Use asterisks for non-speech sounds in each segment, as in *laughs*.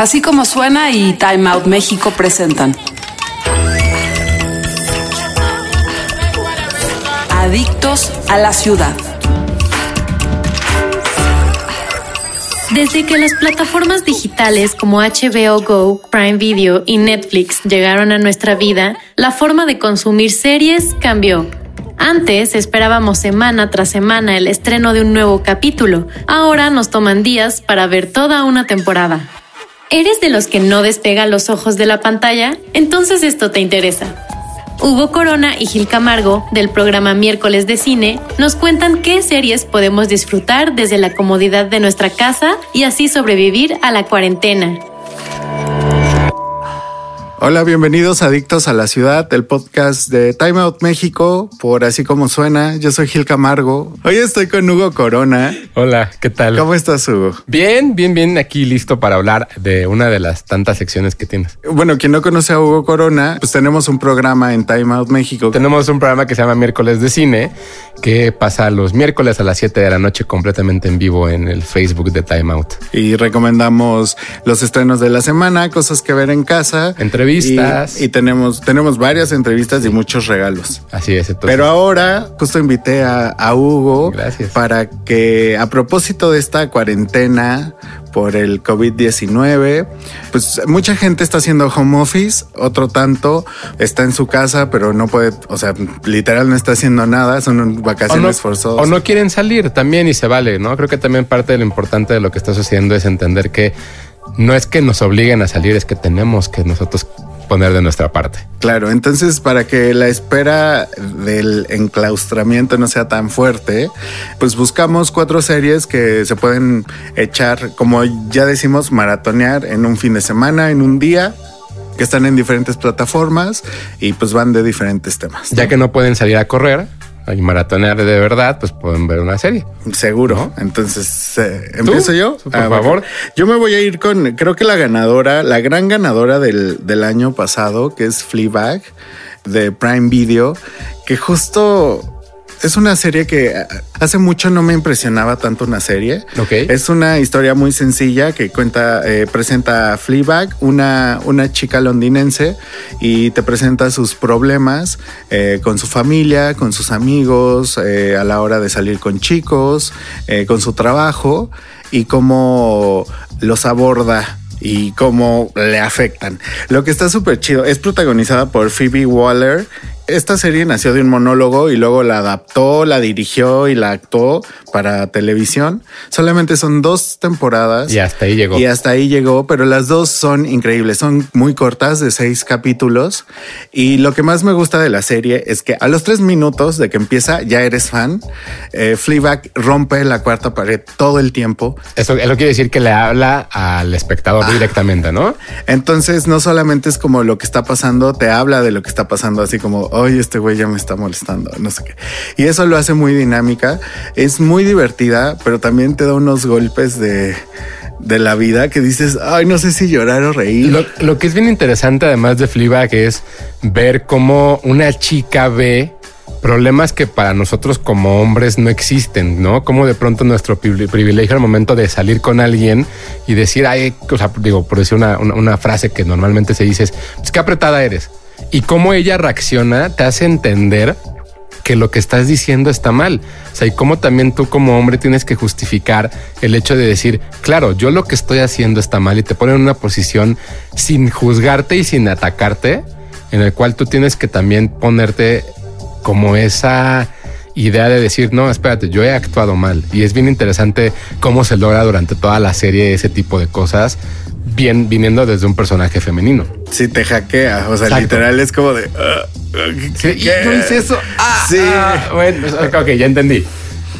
Así como suena y Time Out México presentan. Adictos a la ciudad. Desde que las plataformas digitales como HBO Go, Prime Video y Netflix llegaron a nuestra vida, la forma de consumir series cambió. Antes esperábamos semana tras semana el estreno de un nuevo capítulo, ahora nos toman días para ver toda una temporada. ¿Eres de los que no despega los ojos de la pantalla? Entonces esto te interesa. Hugo Corona y Gil Camargo, del programa Miércoles de Cine, nos cuentan qué series podemos disfrutar desde la comodidad de nuestra casa y así sobrevivir a la cuarentena. Hola, bienvenidos a Adictos a la Ciudad, el podcast de Time Out México, por así como suena. Yo soy Gil Camargo. Hoy estoy con Hugo Corona. Hola, ¿qué tal? ¿Cómo estás, Hugo? Bien, bien, bien, aquí listo para hablar de una de las tantas secciones que tienes. Bueno, quien no conoce a Hugo Corona, pues tenemos un programa en Time Out México. Tenemos un programa que se llama Miércoles de Cine, que pasa los miércoles a las 7 de la noche completamente en vivo en el Facebook de Time Out. Y recomendamos los estrenos de la semana, cosas que ver en casa. Entrevistas. Y, y tenemos, tenemos varias entrevistas y muchos regalos. Así es. Entonces. Pero ahora justo invité a, a Hugo Gracias. para que a propósito de esta cuarentena por el COVID-19, pues mucha gente está haciendo home office, otro tanto está en su casa, pero no puede, o sea, literal no está haciendo nada, son vacaciones no, forzosas. O no quieren salir también y se vale, ¿no? Creo que también parte de lo importante de lo que está sucediendo es entender que no es que nos obliguen a salir, es que tenemos que nosotros poner de nuestra parte. Claro, entonces para que la espera del enclaustramiento no sea tan fuerte, pues buscamos cuatro series que se pueden echar, como ya decimos, maratonear en un fin de semana, en un día, que están en diferentes plataformas y pues van de diferentes temas. ¿no? Ya que no pueden salir a correr, y maratonear de verdad, pues pueden ver una serie. Seguro. ¿no? Entonces, eh, ¿empiezo yo? Por ah, favor. Yo me voy a ir con, creo que la ganadora, la gran ganadora del, del año pasado, que es Fleabag, de Prime Video, que justo es una serie que hace mucho no me impresionaba tanto una serie. Okay. Es una historia muy sencilla que cuenta, eh, presenta a Fleabag, una, una chica londinense, y te presenta sus problemas eh, con su familia, con sus amigos, eh, a la hora de salir con chicos, eh, con su trabajo y cómo los aborda y cómo le afectan. Lo que está súper chido es protagonizada por Phoebe Waller. Esta serie nació de un monólogo y luego la adaptó, la dirigió y la actuó para televisión. Solamente son dos temporadas. Y hasta ahí llegó. Y hasta ahí llegó, pero las dos son increíbles. Son muy cortas, de seis capítulos. Y lo que más me gusta de la serie es que a los tres minutos de que empieza ya eres fan. Eh, Fleabag rompe la cuarta pared todo el tiempo. Eso, eso quiere decir que le habla al espectador ah. directamente, ¿no? Entonces no solamente es como lo que está pasando, te habla de lo que está pasando, así como, oye, este güey ya me está molestando, no sé qué. Y eso lo hace muy dinámica. Es muy divertida, pero también te da unos golpes de de la vida que dices, ay, no sé si llorar o reír. Lo, lo que es bien interesante, además de Fleabag, es ver cómo una chica ve problemas que para nosotros como hombres no existen, ¿no? Como de pronto nuestro privilegio al momento de salir con alguien y decir, ay, o sea, digo, por decir una, una, una frase que normalmente se dice es, pues qué apretada eres. Y cómo ella reacciona te hace entender que lo que estás diciendo está mal. O sea, y cómo también tú como hombre tienes que justificar el hecho de decir, claro, yo lo que estoy haciendo está mal y te ponen en una posición sin juzgarte y sin atacarte, en el cual tú tienes que también ponerte como esa idea de decir, no, espérate, yo he actuado mal. Y es bien interesante cómo se logra durante toda la serie ese tipo de cosas, bien viniendo desde un personaje femenino. Sí, te hackea. O sea, Exacto. literal es como de. Uh, Sí, y yo hice eso. Ah, Sí. ah, bueno, ok, ya entendí.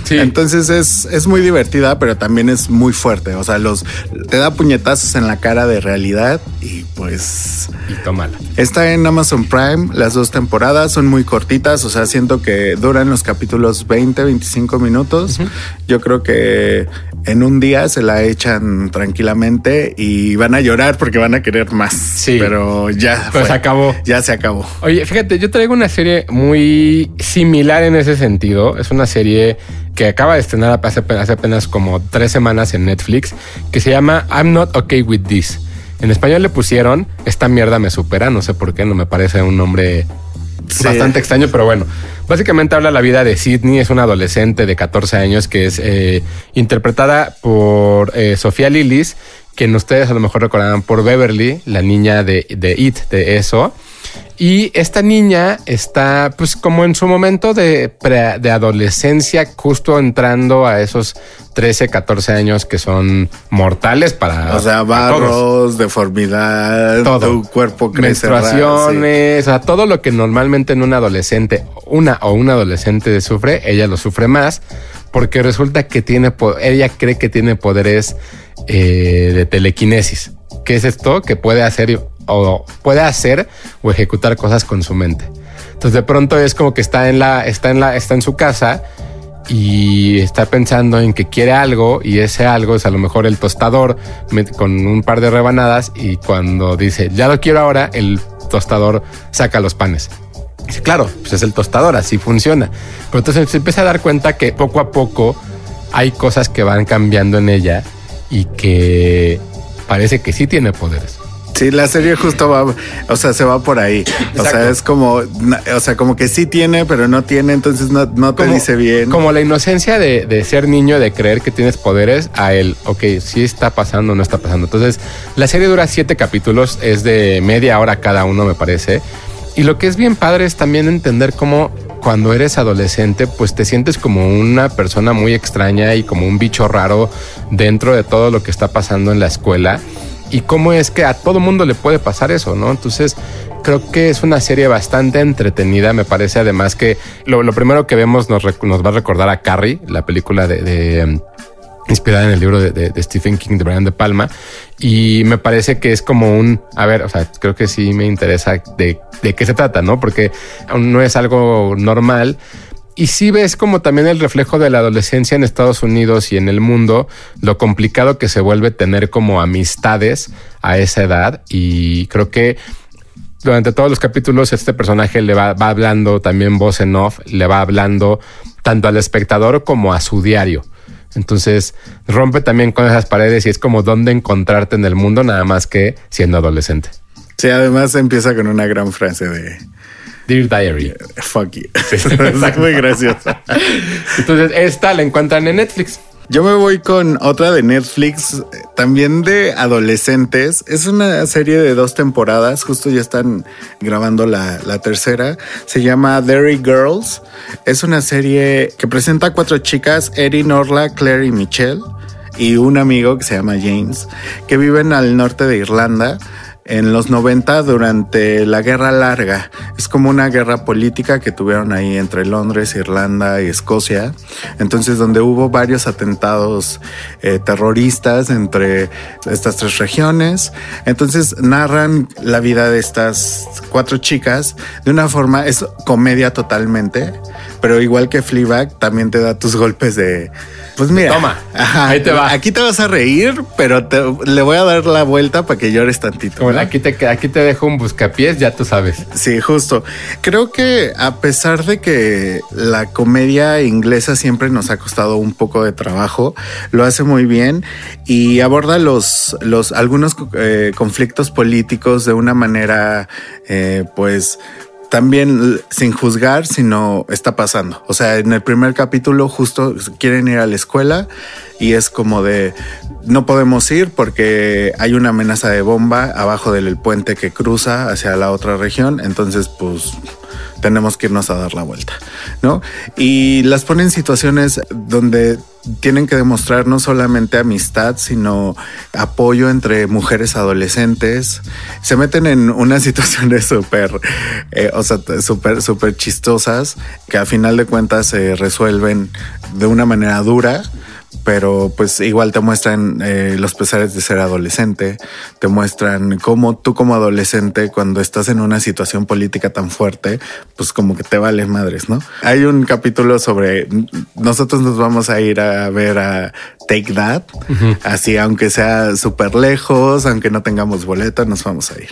Sí. Entonces es, es muy divertida, pero también es muy fuerte. O sea, los te da puñetazos en la cara de realidad y pues y tómala. está en Amazon Prime. Las dos temporadas son muy cortitas. O sea, siento que duran los capítulos 20, 25 minutos. Uh -huh. Yo creo que en un día se la echan tranquilamente y van a llorar porque van a querer más. Sí. Pero ya Pero fue. acabó. Ya se acabó. Oye, fíjate, yo traigo una serie muy similar en ese sentido. Es una serie que acaba de estrenar hace, hace apenas como tres semanas en Netflix, que se llama I'm Not Okay With This En español le pusieron Esta mierda me supera, no sé por qué, no me parece un nombre Sí. bastante extraño, pero bueno. Básicamente habla la vida de Sidney, es una adolescente de 14 años que es eh, interpretada por eh, Sofía Lillis, quien ustedes a lo mejor recordarán por Beverly, la niña de, de It, de eso. Y esta niña está pues como en su momento de, pre- de adolescencia, justo entrando a esos 13, 14 años que son mortales para... O sea, barros, deformidad, todo. tu cuerpo crece raro, sí. menstruaciones, o sea, todo lo que normalmente en un adolescente, una o un adolescente sufre, ella lo sufre más, porque resulta que tiene, ella cree que tiene poderes eh, de telequinesis. ¿Qué es esto? Que puede hacer o puede hacer o ejecutar cosas con su mente. Entonces de pronto es como que está en la, está en la, está en su casa y está pensando en que quiere algo y ese algo es a lo mejor el tostador con un par de rebanadas y cuando dice ya lo quiero ahora, el tostador saca los panes. Dice, claro, pues es el tostador, así funciona. Pero entonces se empieza a dar cuenta que poco a poco hay cosas que van cambiando en ella y que parece que sí tiene poderes. Sí, la serie justo va, o sea, se va por ahí. O sea, es como, o sea, como que sí tiene, pero no tiene, entonces no, no te dice bien. Como la inocencia de, de ser niño, de creer que tienes poderes, a él, ok, sí está pasando, no está pasando. Entonces, la serie dura siete capítulos, es de media hora cada uno, me parece. Y lo que es bien padre es también entender cómo cuando eres adolescente, pues te sientes como una persona muy extraña y como un bicho raro dentro de todo lo que está pasando en la escuela. Y cómo es que a todo mundo le puede pasar eso, ¿no? Entonces, creo que es una serie bastante entretenida. Me parece además que lo, primero que vemos nos, va a recordar a Carrie, la película de, um, inspirada en el libro de, Stephen King de Brian De Palma. Y me parece que es como un, a ver, o sea, creo que sí me interesa de qué se trata, ¿no? Porque aún no es algo normal. Y sí ves como también el reflejo de la adolescencia en Estados Unidos y en el mundo, lo complicado que se vuelve tener como amistades a esa edad. Y creo que durante todos los capítulos este personaje le va, va hablando también voz en off, le va hablando tanto al espectador como a su diario. Entonces rompe también con esas paredes y es como dónde encontrarte en el mundo nada más que siendo adolescente. Sí, además empieza con una gran frase de Dear Diary. fuck you. *laughs* es muy graciosa. Entonces esta la encuentran en Netflix. Yo me voy con otra de Netflix, también de adolescentes. Es una serie de dos temporadas, justo ya están grabando la, la tercera. Se llama Derry Girls. Es una serie que presenta a cuatro chicas, Erin, Orla, Claire y Michelle, y un amigo que se llama James, que viven al norte de Irlanda en los 90 durante la Guerra Larga. Es como una guerra política que tuvieron ahí entre Londres, Irlanda y Escocia. Entonces, donde hubo varios atentados eh, terroristas entre estas tres regiones. Entonces, narran la vida de estas cuatro chicas de una forma, es comedia totalmente, pero igual que Fleabag, también te da tus golpes de... Pues mira, Toma, ahí te va. Aquí te vas a reír, pero te- le voy a dar la vuelta para que llores tantito. Como ¿no? aquí te, aquí te dejo un buscapiés, ya tú sabes. Sí, justo. Creo que a pesar de que la comedia inglesa siempre nos ha costado un poco de trabajo, lo hace muy bien y aborda los, los algunos eh, conflictos políticos de una manera, eh, pues también sin juzgar, sino está pasando. O sea, en el primer capítulo justo quieren ir a la escuela y es como de no podemos ir porque hay una amenaza de bomba abajo del puente que cruza hacia la otra región. Entonces, pues tenemos que irnos a dar la vuelta, ¿no? Y las ponen en situaciones donde tienen que demostrar no solamente amistad, sino apoyo entre mujeres adolescentes. Se meten en unas *laughs* situaciones súper, eh, o sea, súper, súper chistosas que a final de cuentas se resuelven de una manera dura pero pues igual te muestran eh, los pesares de ser adolescente, te muestran cómo tú como adolescente cuando estás en una situación política tan fuerte, pues como que te vale madres, ¿no? Hay un capítulo sobre nosotros nos vamos a ir a ver a Take That, uh -huh. así aunque sea súper lejos, aunque no tengamos boleto, nos vamos a ir.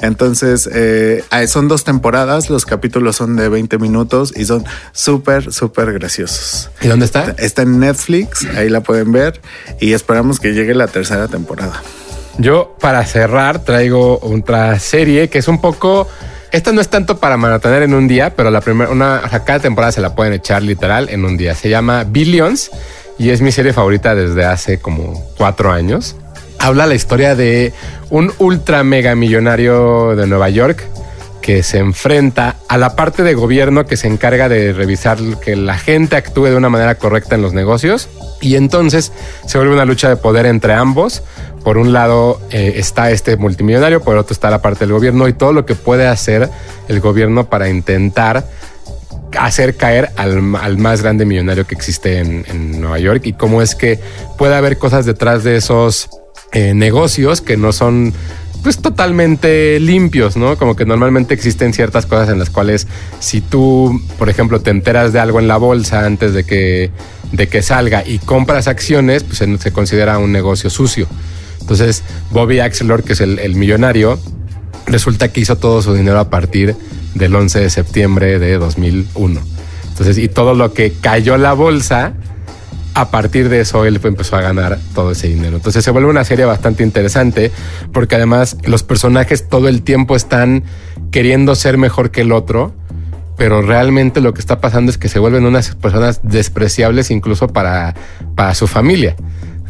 Entonces, eh, son dos temporadas, los capítulos son de 20 minutos y son súper, súper graciosos. ¿Y dónde está? Está en Netflix, ahí la pueden ver y esperamos que llegue la tercera temporada. Yo, para cerrar, traigo otra serie que es un poco. Esta no es tanto para maratonear en un día, pero la primera, una, o sea, cada temporada se la pueden echar literal en un día. Se llama Billions y es mi serie favorita desde hace como cuatro años. Habla la historia de un ultra mega millonario de Nueva York que se enfrenta a la parte de gobierno que se encarga de revisar que la gente actúe de una manera correcta en los negocios. Y entonces se vuelve una lucha de poder entre ambos. Por un lado eh, está este multimillonario, por otro está la parte del gobierno y todo lo que puede hacer el gobierno para intentar hacer caer al, más grande millonario que existe en, Nueva York y cómo es que puede haber cosas detrás de esos eh, negocios que no son pues totalmente limpios, ¿no? Como que normalmente existen ciertas cosas en las cuales si tú, por ejemplo, te enteras de algo en la bolsa antes de que, de que salga y compras acciones, pues se, considera un negocio sucio. Entonces, Bobby Axelor, que es el, el millonario, resulta que hizo todo su dinero a partir del 11 de septiembre de 2001. Entonces, y todo lo que cayó la bolsa a partir de eso él empezó a ganar todo ese dinero. Entonces se vuelve una serie bastante interesante porque además los personajes todo el tiempo están queriendo ser mejor que el otro, pero realmente lo que está pasando es que se vuelven unas personas despreciables incluso para, para su familia.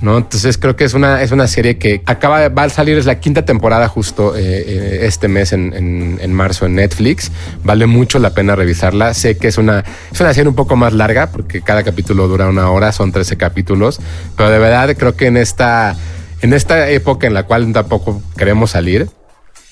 ¿No? Entonces creo que es una, es una serie que acaba, va a salir, es la quinta temporada justo eh, eh, este mes en, en, marzo en Netflix. Vale mucho la pena revisarla. Sé que es una, es una serie un poco más larga porque cada capítulo dura una hora, son 13 capítulos, pero de verdad creo que en esta, en esta época en la cual tampoco queremos salir,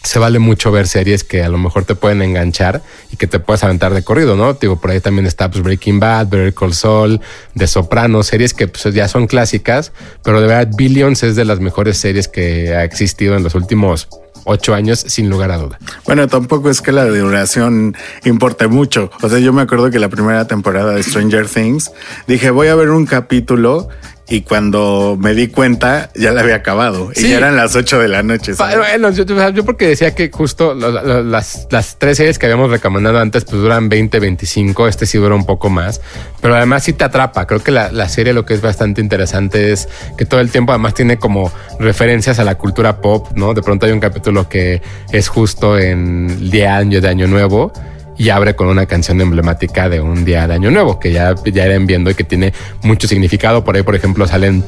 se vale mucho ver series que a lo mejor te pueden enganchar y que te puedes aventar de corrido, ¿no? Digo, por ahí también está pues, Breaking Bad, Better Call Saul, The Sopranos, series que pues, ya son clásicas, pero de verdad Billions es de las mejores series que ha existido en los últimos ocho años, sin lugar a duda. Bueno, tampoco es que la duración importe mucho. O sea, yo me acuerdo que la primera temporada de Stranger Things dije, voy a ver un capítulo y cuando me di cuenta ya la había acabado y ya eran las 8 de la noche. Bueno, yo, porque decía que justo las, las tres series que habíamos recomendado antes pues duran 20, 25, este sí dura un poco más, pero además sí te atrapa. Creo que la, la serie lo que es bastante interesante es que todo el tiempo además tiene como referencias a la cultura pop, ¿no? De pronto hay un capítulo que es justo en el día año de Año Nuevo y abre con una canción emblemática de un día de Año Nuevo, que ya, ya irán viendo y que tiene mucho significado. Por ahí, por ejemplo, salen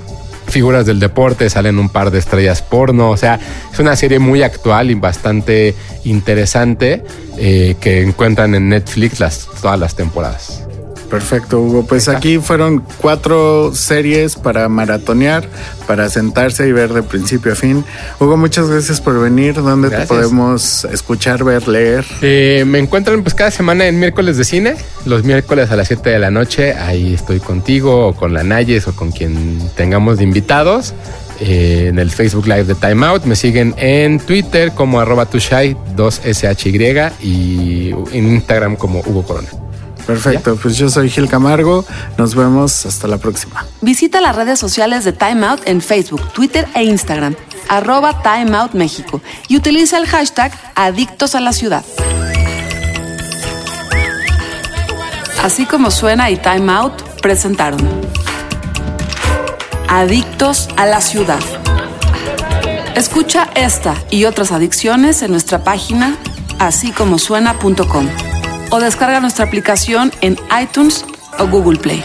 figuras del deporte, salen un par de estrellas porno, o sea, es una serie muy actual y bastante interesante eh, que encuentran en Netflix las, todas las temporadas. Perfecto, Hugo. Pues aquí fueron cuatro series para maratonear, para sentarse y ver de principio a fin. Hugo, muchas gracias por venir. ¿Dónde te podemos escuchar, ver, leer? Eh, me encuentran pues cada semana en miércoles de cine, los miércoles a las 7 de la noche. Ahí estoy contigo o con la Nayes o con quien tengamos de invitados. Eh, en el Facebook Live de Time Out. Me siguen en Twitter como arroba tushai 2SHY y en Instagram como Hugo Corona. Perfecto, pues yo soy Gil Camargo. Nos vemos hasta la próxima. Visita las redes sociales de Time Out en Facebook, Twitter e Instagram, arroba Time Out México y utiliza el hashtag Adictos a la Ciudad. Así como suena y Time Out presentaron Adictos a la Ciudad. Escucha esta y otras adicciones en nuestra página así como suena.com o descarga nuestra aplicación en iTunes o Google Play.